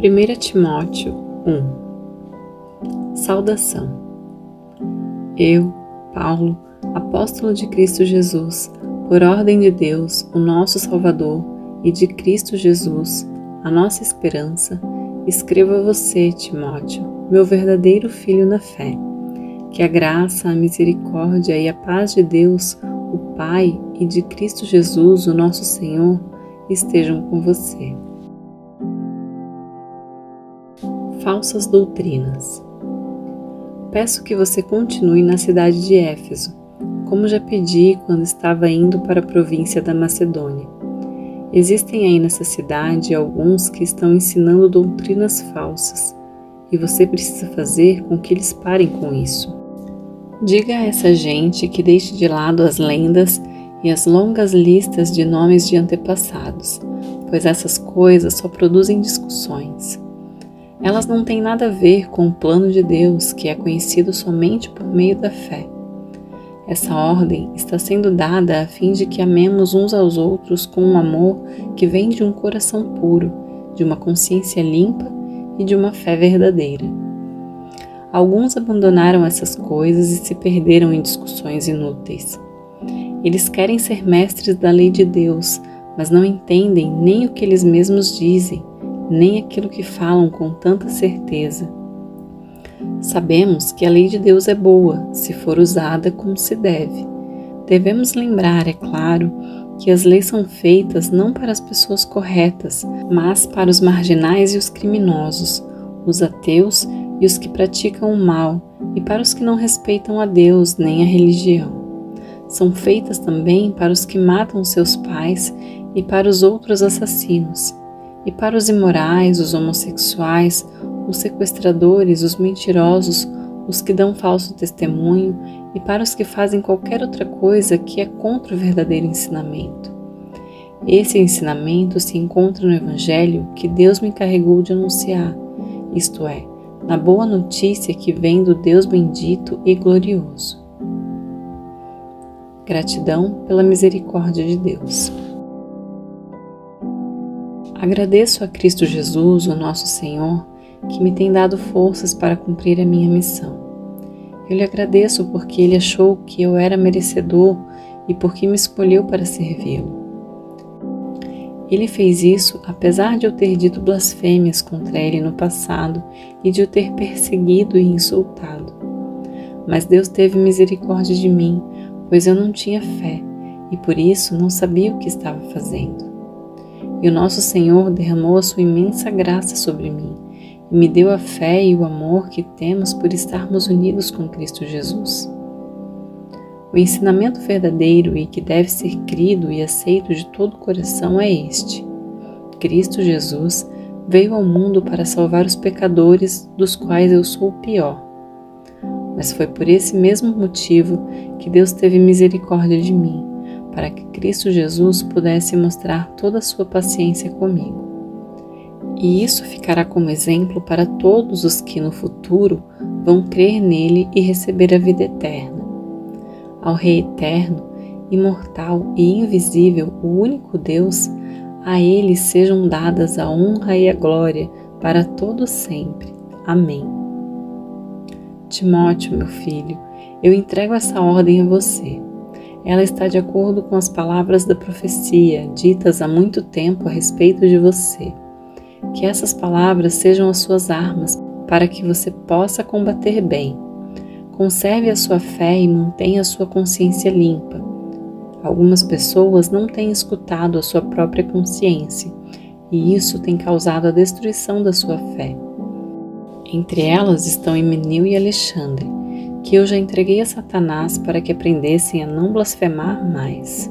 1 Timóteo 1 Saudação Eu, Paulo, apóstolo de Cristo Jesus, por ordem de Deus, o nosso Salvador, e de Cristo Jesus, a nossa esperança, escrevo a você, Timóteo, meu verdadeiro filho na fé. Que a graça, a misericórdia e a paz de Deus, o Pai, e de Cristo Jesus, o nosso Senhor, estejam com você. Falsas doutrinas. Peço que você continue na cidade de Éfeso, como já pedi quando estava indo para a província da Macedônia. Existem aí nessa cidade alguns que estão ensinando doutrinas falsas e você precisa fazer com que eles parem com isso. Diga a essa gente que deixe de lado as lendas e as longas listas de nomes de antepassados, pois essas coisas só produzem discussões. Elas não têm nada a ver com o plano de Deus que é conhecido somente por meio da fé. Essa ordem está sendo dada a fim de que amemos uns aos outros com um amor que vem de um coração puro, de uma consciência limpa e de uma fé verdadeira. Alguns abandonaram essas coisas e se perderam em discussões inúteis. Eles querem ser mestres da lei de Deus, mas não entendem nem o que eles mesmos dizem nem aquilo que falam com tanta certeza. Sabemos que a lei de Deus é boa se for usada como se deve. Devemos lembrar, é claro, que as leis são feitas não para as pessoas corretas, mas para os marginais e os criminosos, os ateus e os que praticam o mal, e para os que não respeitam a Deus nem a religião. São feitas também para os que matam seus pais e para os outros assassinos e para os imorais, os homossexuais, os sequestradores, os mentirosos, os que dão falso testemunho e para os que fazem qualquer outra coisa que é contra o verdadeiro ensinamento. Esse ensinamento se encontra no Evangelho que Deus me encarregou de anunciar, isto é, na boa notícia que vem do Deus bendito e glorioso. Gratidão pela misericórdia de Deus. Agradeço a Cristo Jesus, o nosso Senhor, que me tem dado forças para cumprir a minha missão. Eu lhe agradeço porque ele achou que eu era merecedor e porque me escolheu para servi-lo. Ele fez isso apesar de eu ter dito blasfêmias contra ele no passado e de o ter perseguido e insultado. Mas Deus teve misericórdia de mim, pois eu não tinha fé e por isso não sabia o que estava fazendo. E o nosso Senhor derramou a sua imensa graça sobre mim e me deu a fé e o amor que temos por estarmos unidos com Cristo Jesus. O ensinamento verdadeiro e que deve ser crido e aceito de todo o coração é este: Cristo Jesus veio ao mundo para salvar os pecadores, dos quais eu sou o pior. Mas foi por esse mesmo motivo que Deus teve misericórdia de mim para que Cristo Jesus pudesse mostrar toda a sua paciência comigo. E isso ficará como exemplo para todos os que no futuro vão crer nele e receber a vida eterna. Ao Rei eterno, imortal e invisível, o único Deus, a ele sejam dadas a honra e a glória para todo sempre. Amém. Timóteo, meu filho, eu entrego essa ordem a você ela está de acordo com as palavras da profecia ditas há muito tempo a respeito de você. Que essas palavras sejam as suas armas para que você possa combater bem. Conserve a sua fé e mantenha a sua consciência limpa. Algumas pessoas não têm escutado a sua própria consciência e isso tem causado a destruição da sua fé. Entre elas estão Emenil e Alexandre que eu já entreguei a Satanás para que aprendessem a não blasfemar mais.